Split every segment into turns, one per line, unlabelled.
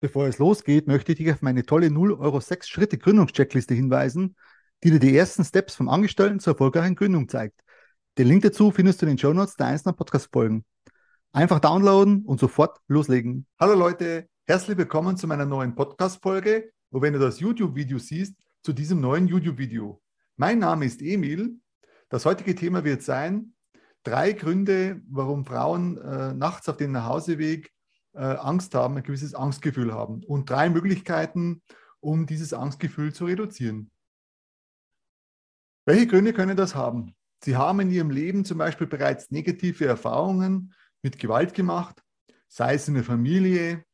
Bevor es losgeht, möchte ich dich auf meine tolle 0 Euro 6 Schritte Gründungscheckliste hinweisen, die dir die ersten Steps vom Angestellten zur erfolgreichen Gründung zeigt. Den Link dazu findest du in den Show Notes der einzelnen Podcast-Folgen. Einfach downloaden und sofort loslegen.
Hallo Leute, herzlich willkommen zu meiner neuen Podcast-Folge, wo wenn du das YouTube-Video siehst, zu diesem neuen YouTube-Video. Mein Name ist Emil. Das heutige Thema wird sein, drei Gründe, warum Frauen äh, nachts auf dem Nachhauseweg äh, Angst haben, ein gewisses Angstgefühl haben. Und drei Möglichkeiten, um dieses Angstgefühl zu reduzieren. Welche Gründe können das haben? Sie haben in ihrem Leben zum Beispiel bereits negative Erfahrungen mit Gewalt gemacht, sei es in der Familie,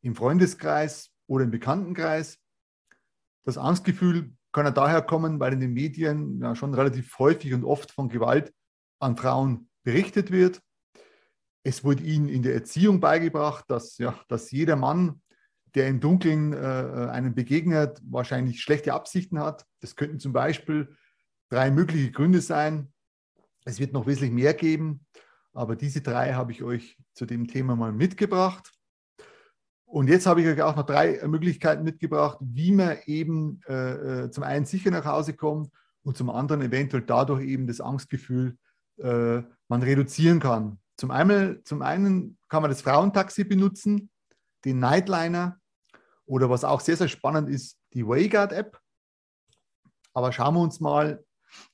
im Freundeskreis oder im Bekanntenkreis. Das Angstgefühl kann ja daher kommen, weil in den Medien ja schon relativ häufig und oft von Gewalt an Frauen berichtet wird. Es wurde ihnen in der Erziehung beigebracht, dass, ja, dass jeder Mann, der im Dunkeln äh, einem begegnet, wahrscheinlich schlechte Absichten hat. Das könnten zum Beispiel drei mögliche Gründe sein. Es wird noch wesentlich mehr geben, aber diese drei habe ich euch zu dem Thema mal mitgebracht. Und jetzt habe ich euch auch noch drei Möglichkeiten mitgebracht, wie man eben äh, äh, zum einen sicher nach Hause kommt und zum anderen eventuell dadurch eben das Angstgefühl äh, man reduzieren kann. Zum einen, zum einen kann man das Frauentaxi benutzen, den Nightliner oder was auch sehr, sehr spannend ist, die Wayguard-App. Aber schauen wir uns mal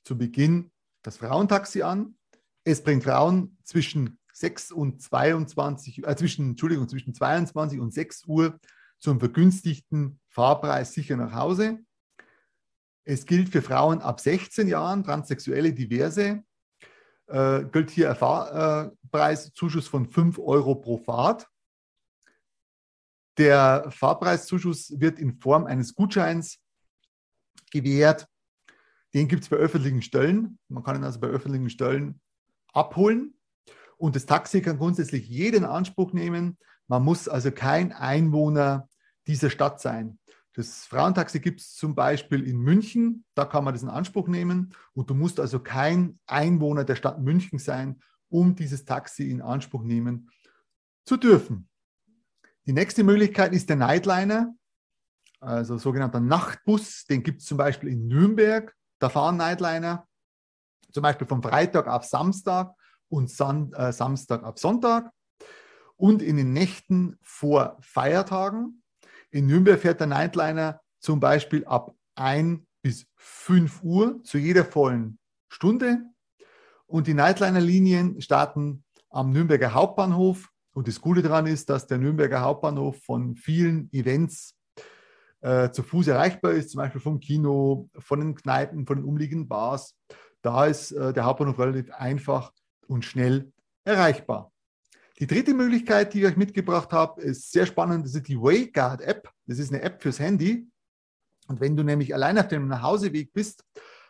zu Beginn das Frauentaxi an. Es bringt Frauen zwischen 6 und 22, äh, zwischen, Entschuldigung, zwischen 22 und 6 Uhr zum vergünstigten Fahrpreis sicher nach Hause. Es gilt für Frauen ab 16 Jahren, Transsexuelle, Diverse, äh, gilt hier ein Fahrpreiszuschuss von 5 Euro pro Fahrt. Der Fahrpreiszuschuss wird in Form eines Gutscheins gewährt. Den gibt es bei öffentlichen Stellen. Man kann ihn also bei öffentlichen Stellen abholen. Und das Taxi kann grundsätzlich jeden Anspruch nehmen. Man muss also kein Einwohner dieser Stadt sein. Das Frauentaxi gibt es zum Beispiel in München, da kann man das in Anspruch nehmen. Und du musst also kein Einwohner der Stadt München sein, um dieses Taxi in Anspruch nehmen zu dürfen. Die nächste Möglichkeit ist der Nightliner, also sogenannter Nachtbus, den gibt es zum Beispiel in Nürnberg, da fahren Nightliner, zum Beispiel von Freitag auf Samstag und San, äh, Samstag auf Sonntag und in den Nächten vor Feiertagen in Nürnberg fährt der Nightliner zum Beispiel ab 1 bis 5 Uhr zu jeder vollen Stunde. Und die Nightliner-Linien starten am Nürnberger Hauptbahnhof. Und das Gute daran ist, dass der Nürnberger Hauptbahnhof von vielen Events äh, zu Fuß erreichbar ist, zum Beispiel vom Kino, von den Kneipen, von den umliegenden Bars. Da ist äh, der Hauptbahnhof relativ einfach und schnell erreichbar. Die dritte Möglichkeit, die ich euch mitgebracht habe, ist sehr spannend. Das ist die Wayguard App. Das ist eine App fürs Handy. Und wenn du nämlich allein auf dem Nachhauseweg bist,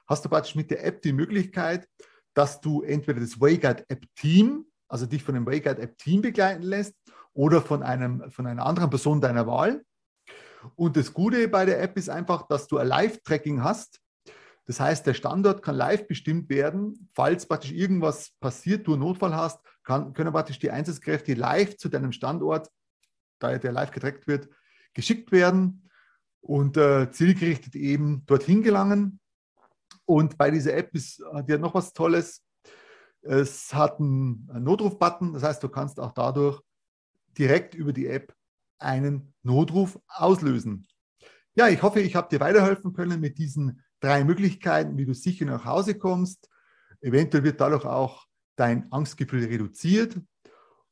hast du praktisch mit der App die Möglichkeit, dass du entweder das Wayguard App Team, also dich von dem Wayguard App Team begleiten lässt oder von, einem, von einer anderen Person deiner Wahl. Und das Gute bei der App ist einfach, dass du ein Live-Tracking hast. Das heißt, der Standort kann live bestimmt werden. Falls praktisch irgendwas passiert, du einen Notfall hast, kann, können praktisch die Einsatzkräfte live zu deinem Standort, da der live getrackt wird, geschickt werden und äh, zielgerichtet eben dorthin gelangen. Und bei dieser App ist, ja noch was Tolles. Es hat einen Notruf-Button, das heißt, du kannst auch dadurch direkt über die App einen Notruf auslösen. Ja, ich hoffe, ich habe dir weiterhelfen können mit diesen drei Möglichkeiten, wie du sicher nach Hause kommst. Eventuell wird dadurch auch dein Angstgefühl reduziert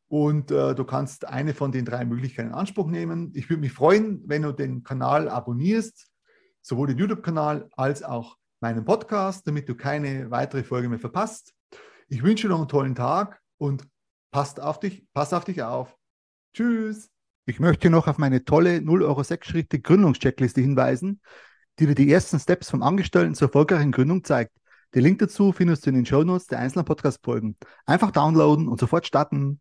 und äh, du kannst eine von den drei Möglichkeiten in Anspruch nehmen. Ich würde mich freuen, wenn du den Kanal abonnierst, sowohl den YouTube-Kanal als auch meinen Podcast, damit du keine weitere Folge mehr verpasst. Ich wünsche dir noch einen tollen Tag und passt auf dich, pass auf dich auf. Tschüss.
Ich möchte noch auf meine tolle 0 Euro 6 Schritte Gründungscheckliste hinweisen, die dir die ersten Steps vom Angestellten zur erfolgreichen Gründung zeigt. Den Link dazu findest du in den Shownotes der einzelnen Podcast-Folgen. Einfach downloaden und sofort starten.